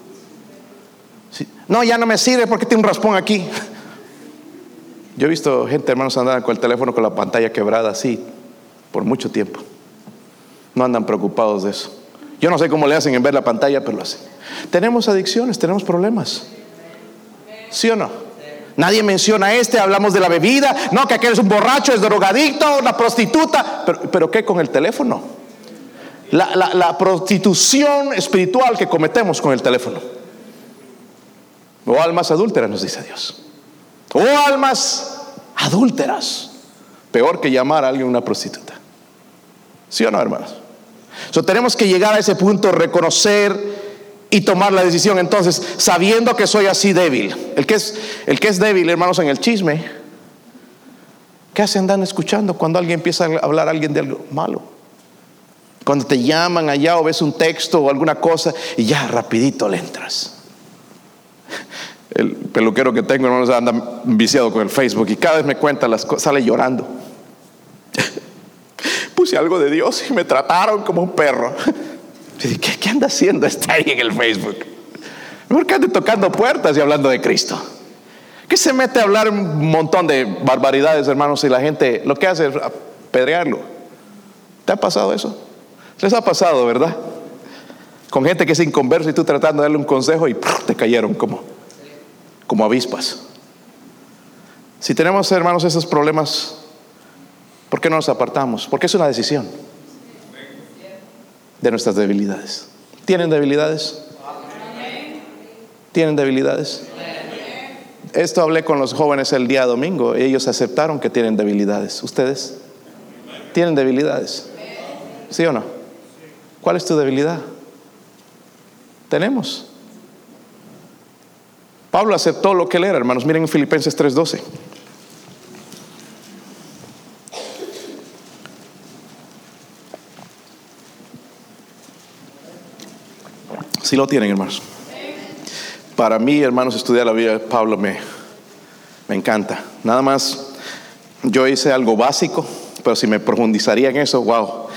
No, ya no me sirve porque tiene un raspón aquí. Yo he visto gente, hermanos, andar con el teléfono con la pantalla quebrada así por mucho tiempo. No andan preocupados de eso. Yo no sé cómo le hacen en ver la pantalla, pero lo hacen. Tenemos adicciones, tenemos problemas. ¿Sí o no? Nadie menciona este, hablamos de la bebida, no, que aquel es un borracho, es drogadicto, una prostituta, pero, ¿qué con el teléfono? La, prostitución espiritual que cometemos con el teléfono. O almas adúlteras, nos dice Dios. O almas adúlteras. Peor que llamar a alguien una prostituta. ¿Sí o no, hermanos? Tenemos que llegar a ese punto, reconocer y tomar la decisión. Entonces, sabiendo que soy así débil, el que es, el que es débil, hermanos, en el chisme, ¿qué hacen? Andan escuchando cuando alguien empieza a hablar a alguien de algo malo. Cuando te llaman allá o ves un texto o alguna cosa y ya rapidito le entras. El peluquero que tengo, hermanos, anda viciado con el Facebook y cada vez me cuenta las cosas, sale llorando. Puse algo de Dios y me trataron como un perro. ¿Qué, anda haciendo está ahí en el Facebook? ¿Por qué anda tocando puertas y hablando de Cristo? ¿Qué se mete a hablar un montón de barbaridades, hermanos, y la gente lo que hace es apedrearlo? ¿Te ha pasado eso? Les ha pasado, ¿verdad? Con gente que es inconversa y tú tratando de darle un consejo y te cayeron como, como avispas. Si tenemos, hermanos, esos problemas, ¿por qué no nos apartamos? Porque es una decisión de nuestras debilidades. ¿Tienen debilidades? ¿Tienen debilidades? Esto hablé con los jóvenes el día domingo. Ellos aceptaron que tienen debilidades. ¿Ustedes? ¿Tienen debilidades? ¿Sí o no? ¿Cuál es tu debilidad? Tenemos. Pablo aceptó lo que él era, hermanos. Miren en Filipenses 3:12. Si lo tienen, hermanos. Para mí, hermanos, estudiar la vida de Pablo me, me encanta. Nada más, yo hice algo básico, pero si me profundizaría en eso, wow,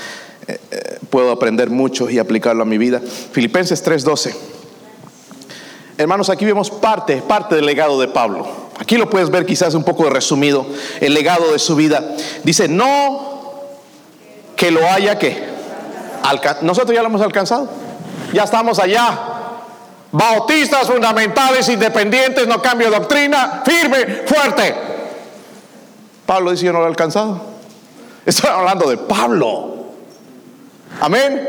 eh, eh, puedo aprender mucho y aplicarlo a mi vida. Filipenses 3:12. Hermanos, aquí vemos parte, parte del legado de Pablo. Aquí lo puedes ver quizás un poco resumido, el legado de su vida. Dice, no que lo haya que. Nosotros ya lo hemos alcanzado. Ya estamos allá. Bautistas, fundamentales, independientes, no cambio de doctrina, firme, fuerte. Pablo dice, yo no lo he alcanzado. Estoy hablando de Pablo. Amén.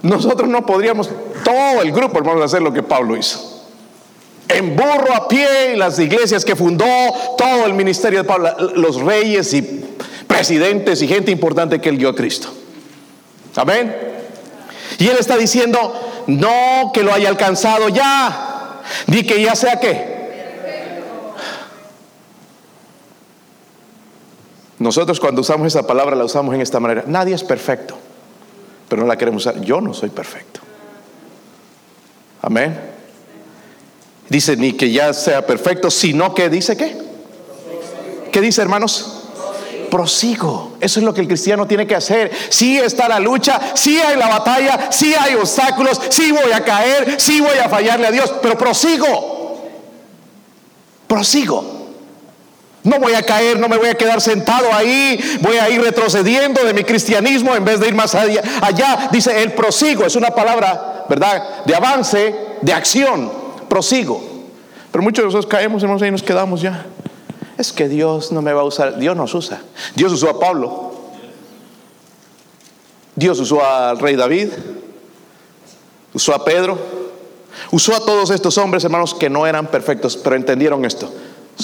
Nosotros no podríamos, todo el grupo, hermanos, hacer lo que Pablo hizo. En burro a pie, las iglesias que fundó, todo el ministerio de Pablo, los reyes y presidentes y gente importante que él dio a Cristo. Amén. Y él está diciendo, no que lo haya alcanzado ya, ni que ya sea que. Nosotros cuando usamos esa palabra la usamos en esta manera. Nadie es perfecto pero no la queremos usar. Yo no soy perfecto. Amén. Dice ni que ya sea perfecto, sino que dice qué. ¿Qué dice, hermanos? Prosigo. Eso es lo que el cristiano tiene que hacer. Si está la lucha, si hay la batalla, si hay obstáculos, si voy a caer, si voy a fallarle a Dios, pero prosigo. Prosigo. No voy a caer, no me voy a quedar sentado ahí, voy a ir retrocediendo de mi cristianismo en vez de ir más allá. allá. Dice, el prosigo es una palabra, ¿verdad? De avance, de acción, prosigo. Pero muchos de nosotros caemos, y nos quedamos ya. Es que Dios no me va a usar, Dios nos usa. Dios usó a Pablo. Dios usó al rey David. Usó a Pedro. Usó a todos estos hombres, hermanos, que no eran perfectos, pero entendieron esto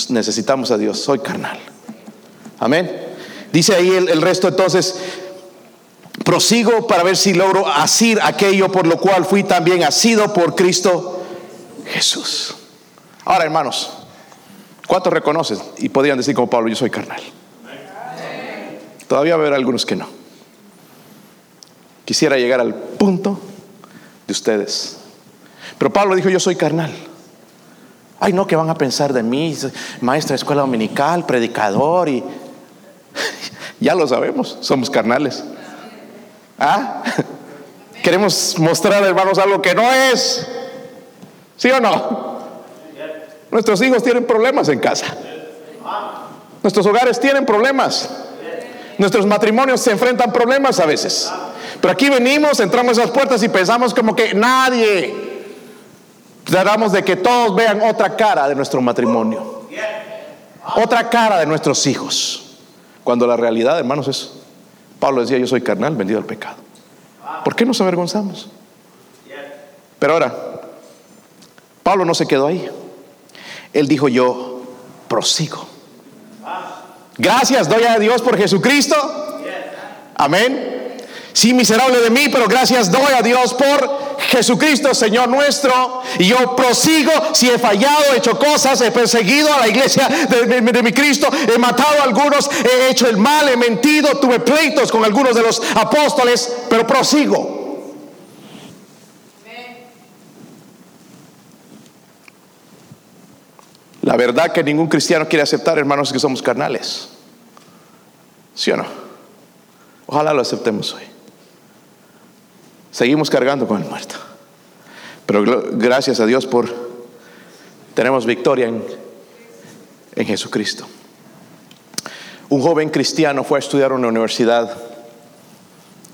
necesitamos a Dios, soy carnal. Amén. Dice ahí el, resto entonces, prosigo para ver si logro asir aquello por lo cual fui también asido por Cristo Jesús. Ahora, hermanos, ¿cuántos reconocen y podrían decir como Pablo, yo soy carnal? Todavía va a haber algunos que no. Quisiera llegar al punto de ustedes. Pero Pablo dijo, yo soy carnal. Ay, no, ¿qué van a pensar de mí? Maestra de escuela dominical, predicador y... ya lo sabemos, somos carnales. ¿Ah? Queremos mostrar, hermanos, algo que no es. ¿Sí o no? Nuestros hijos tienen problemas en casa. Nuestros hogares tienen problemas. Nuestros matrimonios se enfrentan problemas a veces. Pero aquí venimos, entramos a esas puertas y pensamos como que nadie Tratamos de que todos vean otra cara de nuestro matrimonio, otra cara de nuestros hijos. Cuando la realidad, hermanos, es, Pablo decía, yo soy carnal, vendido al pecado. ¿Por qué nos avergonzamos? Pero ahora, Pablo no se quedó ahí. Él dijo, yo prosigo. Gracias doy a Dios por Jesucristo. Amén. Sí, miserable de mí, pero gracias doy a Dios por Jesucristo, Señor nuestro. Y yo prosigo si he fallado, he hecho cosas, he perseguido a la iglesia de, mi Cristo, he matado a algunos, he hecho el mal, he mentido, tuve pleitos con algunos de los apóstoles, pero prosigo. La verdad que ningún cristiano quiere aceptar, hermanos, es que somos carnales. ¿Sí o no? Ojalá lo aceptemos hoy. Seguimos cargando con el muerto. Pero gracias a Dios por tenemos victoria en, en Jesucristo. Un joven cristiano fue a estudiar en una universidad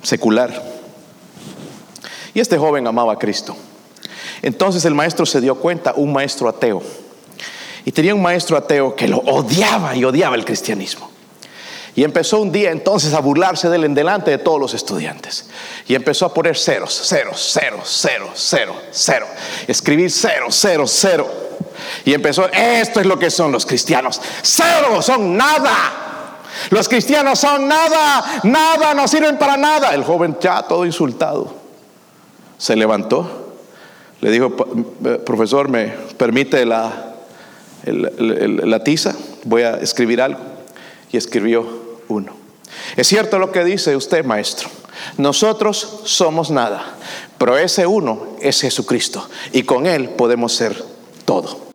secular. Y este joven amaba a Cristo. Entonces el maestro se dio cuenta, un maestro ateo. Y tenía un maestro ateo que lo odiaba y odiaba el cristianismo. Y empezó un día entonces a burlarse de él en delante de todos los estudiantes. Y empezó a poner ceros, ceros, ceros, cero, cero, cero. Escribir cero, cero, cero. Y empezó, esto es lo que son los cristianos. Cero, son nada. Los cristianos son nada, nada, no sirven para nada. El joven ya todo insultado se levantó, le dijo, eh, profesor, ¿me permite la, la tiza? Voy a escribir algo. Y escribió uno. Es cierto lo que dice usted, maestro. Nosotros somos nada, pero ese uno es Jesucristo y con Él podemos ser todo.